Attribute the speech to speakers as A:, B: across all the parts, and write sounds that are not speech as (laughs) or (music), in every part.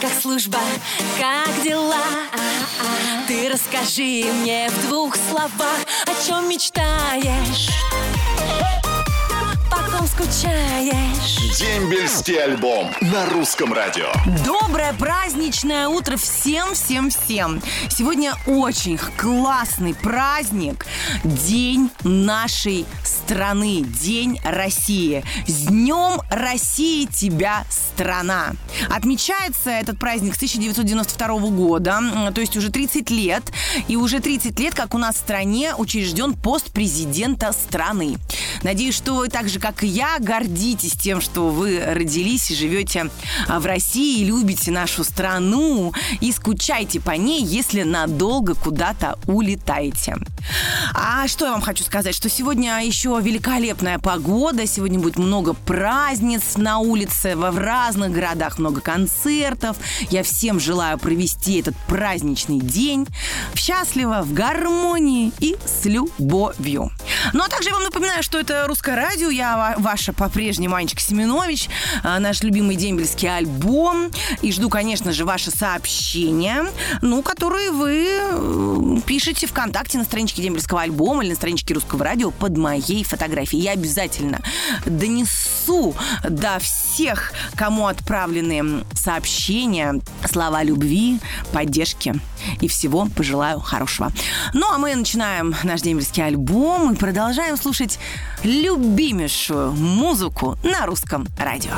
A: как служба, как дела? Ты расскажи мне в двух словах, о чем мечтаешь? Потом скучаешь.
B: Дембельский альбом на русском радио.
C: Доброе праздничное утро всем-всем-всем. Сегодня очень классный праздник. День нашей страны. День России. С Днем России тебя, страна. Отмечается этот праздник с 1992 года, то есть уже 30 лет. И уже 30 лет, как у нас в стране учрежден пост президента страны. Надеюсь, что вы так же, как и я, гордитесь тем, что вы родились и живете а, в России, любите нашу страну и скучаете по ней, если надолго куда-то улетаете. А что я вам хочу сказать, что сегодня еще великолепная погода, сегодня будет много праздниц на улице, в разных городах много концертов. Я всем желаю провести этот праздничный день счастливо, в гармонии и с любовью. Ну а также я вам напоминаю, что это русское радио, я ва- ваша по-прежнему Анечка Семенович, а, наш любимый дембельский альбом. И жду, конечно же, ваши сообщения, ну, которые вы э, пишете ВКонтакте на страничке дембельского альбома или на страничке русского радио под моей фотографией. Я обязательно донесу до всех, кому отправлены сообщения, слова любви, поддержки и всего пожелаю хорошего. Ну, а мы начинаем наш дембельский альбом и продолжаем слушать любимейшую музыку на русском радио.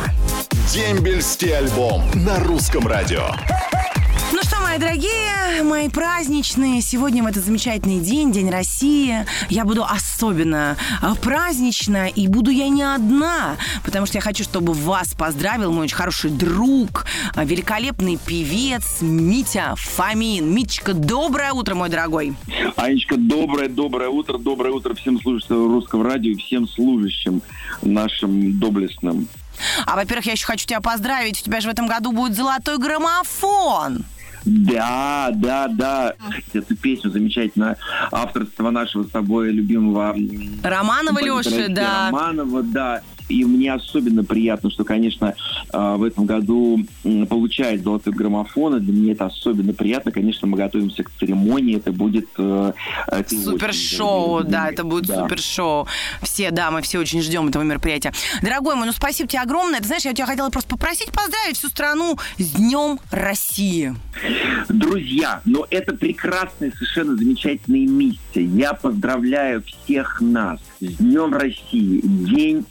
B: Дембельский альбом на русском радио.
C: Мои дорогие, мои праздничные, сегодня в этот замечательный день, День России, я буду особенно а, празднична, и буду я не одна, потому что я хочу, чтобы вас поздравил мой очень хороший друг, а, великолепный певец Митя Фомин. Митечка, доброе утро, мой дорогой.
D: Анечка, доброе, доброе утро, доброе утро всем слушателям русского радио и всем служащим нашим доблестным.
C: А, во-первых, я еще хочу тебя поздравить, у тебя же в этом году будет золотой граммофон.
D: Да, да, да. Эту песню замечательно авторство нашего с тобой любимого
C: Романова Леши, да.
D: Романова, да. И мне особенно приятно, что, конечно, э, в этом году получает золотой граммофон. И для меня это особенно приятно. Конечно, мы готовимся к церемонии. Это будет... э,
C: Супер-шоу,
D: осенью.
C: да, это будет
D: Да.
C: супер-шоу. Все, да, мы все очень ждем этого мероприятия. Дорогой мой, ну спасибо тебе огромное. Ты знаешь, я тебя хотела просто попросить поздравить всю страну с Днем России.
D: Друзья, но это прекрасная, совершенно замечательная миссия. Я поздравляю всех нас с Днем России, День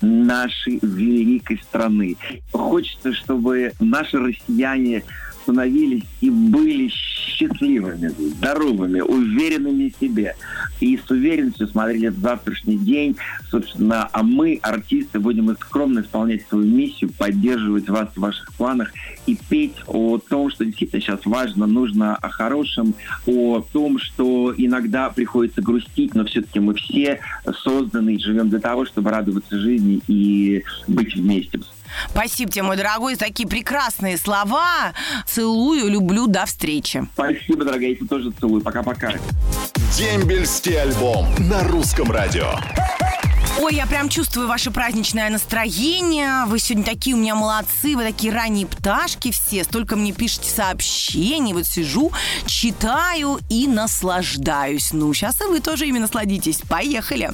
D: нашей великой страны. Хочется, чтобы наши россияне становились и были счастливыми, здоровыми, уверенными в себе. И с уверенностью смотрели в завтрашний день. Собственно, а мы, артисты, будем скромно исполнять свою миссию, поддерживать вас в ваших планах и петь о том, что действительно сейчас важно, нужно о хорошем, о том, что иногда приходится грустить, но все-таки мы все созданы и живем для того, чтобы радоваться жизни и быть вместе.
C: Спасибо тебе, мой дорогой, за такие прекрасные слова. Целую, люблю, до встречи.
D: Спасибо, дорогая, я тебя тоже целую. Пока-пока.
B: Дембельский альбом на русском радио.
C: Ой, я прям чувствую ваше праздничное настроение. Вы сегодня такие у меня молодцы, вы такие ранние пташки все. Столько мне пишете сообщений. Вот сижу, читаю и наслаждаюсь. Ну, сейчас и вы тоже ими насладитесь. Поехали.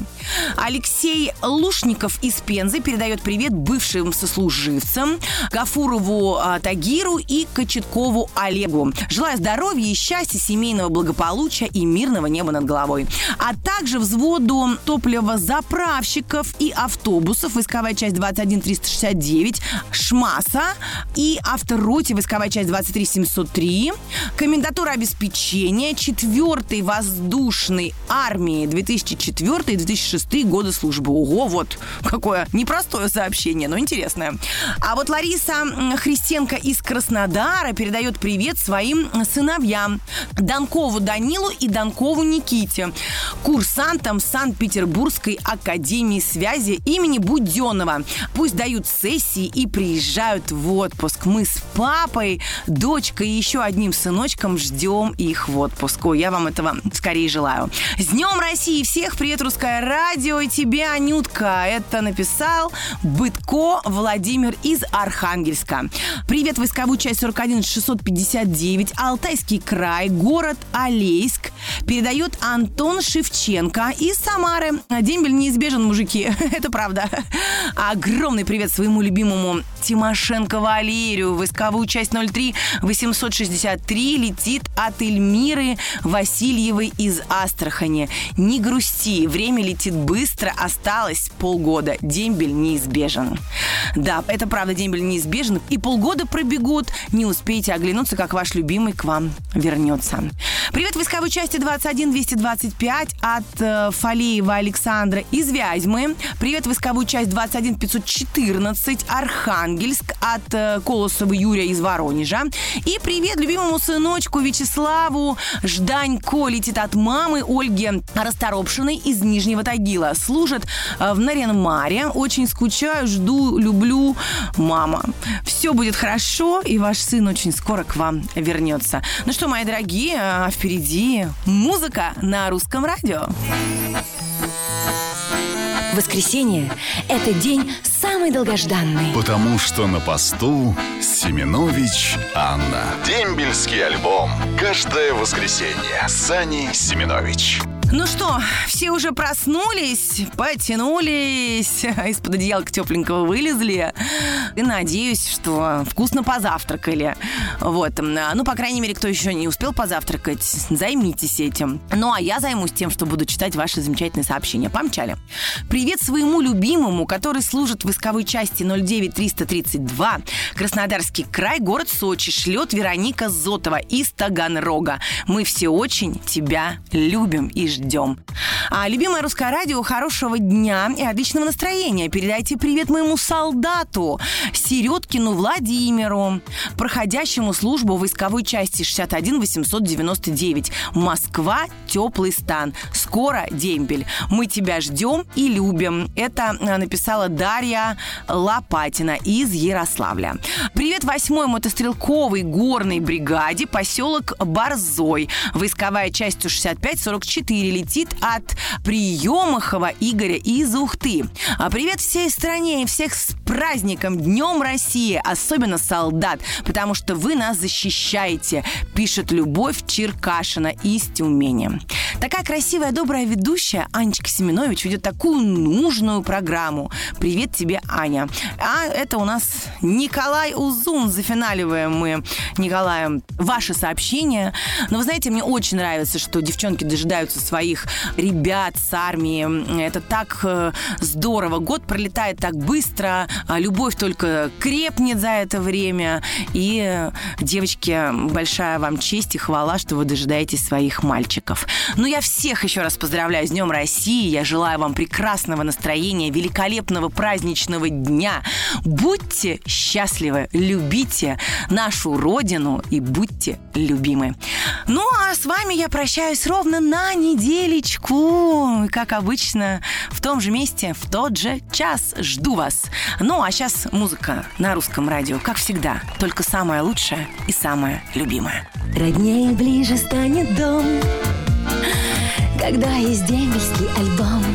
C: Алексей Лушников из Пензы передает привет бывшим сослуживцам Гафурову а, Тагиру и Кочеткову Олегу. Желаю здоровья и счастья, семейного благополучия и мирного неба над головой. А также взводу топливозаправщиков и автобусов, войсковая часть 21369, ШМАСа и автороте, войсковая часть 23703, комендатура обеспечения 4 воздушной армии 2004-2006 годы службы. Ого, вот какое непростое сообщение, но интересное. А вот Лариса Христенко из Краснодара передает привет своим сыновьям Донкову Данилу и Донкову Никите, курсантам Санкт-Петербургской академии Академии связи имени Буденного. Пусть дают сессии и приезжают в отпуск. Мы с папой, дочкой и еще одним сыночком ждем их в отпуск. Ой, я вам этого скорее желаю. С Днем России всех! Привет, Русское радио! И тебе, Анютка! Это написал Бытко Владимир из Архангельска. Привет, войсковую часть 41 659, Алтайский край, город Алейск. Передает Антон Шевченко из Самары. Дембель неизбежен, мужики. (laughs) Это правда. Огромный привет своему любимому Тимошенко Валерию. Войсковую часть 03 863 летит от Эльмиры Васильевой из Астрахани. Не грусти, время летит быстро, осталось полгода. Дембель неизбежен. Да, это правда, дембель неизбежен. И полгода пробегут, не успеете оглянуться, как ваш любимый к вам вернется. Привет, войсковой части 21 225 от э, Фалеева Александра из Вязьмы. Привет, войсковую часть 21 514 Архангельск от э, Колосова Юрия из Воронежа. И привет любимому сыночку Вячеславу Жданько летит от мамы Ольги Расторопшиной из Нижнего Тагила. Служит э, в Наренмаре. Очень скучаю, жду, люблю. Мама, все будет хорошо, и ваш сын очень скоро к вам вернется. Ну что, мои дорогие, а впереди музыка на русском радио.
A: Воскресенье – это день самый долгожданный.
B: Потому что на посту Семенович Анна. Дембельский альбом. Каждое воскресенье. Сани Семенович.
C: Ну что, все уже проснулись, потянулись, из-под одеялка тепленького вылезли. И надеюсь, что вкусно позавтракали. Вот. Ну, по крайней мере, кто еще не успел позавтракать, займитесь этим. Ну, а я займусь тем, что буду читать ваши замечательные сообщения. Помчали. Привет своему любимому, который служит в войсковой части 09332. Краснодарский край, город Сочи. Шлет Вероника Зотова из Таганрога. Мы все очень тебя любим и ждем. А любимое русское радио, хорошего дня и отличного настроения. Передайте привет моему солдату Середкину Владимиру, проходящему службу в войсковой части 61 899. Москва, теплый стан. Скоро дембель. Мы тебя ждем и любим. Это а, написала Дарья Лопатина из Ярославля. Привет восьмой мотострелковой горной бригаде, поселок Борзой. Войсковая часть 65-44 летит от Приемахова Игоря из Ухты. А привет всей стране и всех с праздником, Днем России, особенно солдат, потому что вы нас защищаете, пишет Любовь Черкашина из Тюмени. Такая красивая, добрая ведущая Анечка Семенович ведет такую нужную программу. Привет тебе, Аня. А это у нас Николай Узун. Зафиналиваем мы Николаем ваши сообщения. Но вы знаете, мне очень нравится, что девчонки дожидаются своих ребят с армии. Это так э, здорово. Год пролетает так быстро, любовь только крепнет за это время. И, девочки, большая вам честь и хвала, что вы дожидаетесь своих мальчиков. Ну, я всех еще раз поздравляю с Днем России. Я желаю вам прекрасного настроения, великолепного праздничного дня. Будьте счастливы, любите нашу Родину и будьте любимы. Ну, а с вами я прощаюсь ровно на неделечку. Как обычно, в том же месте, в тот же час. Жду вас. Ну, а сейчас музыка на русском радио, как всегда. Только самое лучшее и самое любимое.
A: Роднее ближе станет дом, когда есть дембельский альбом.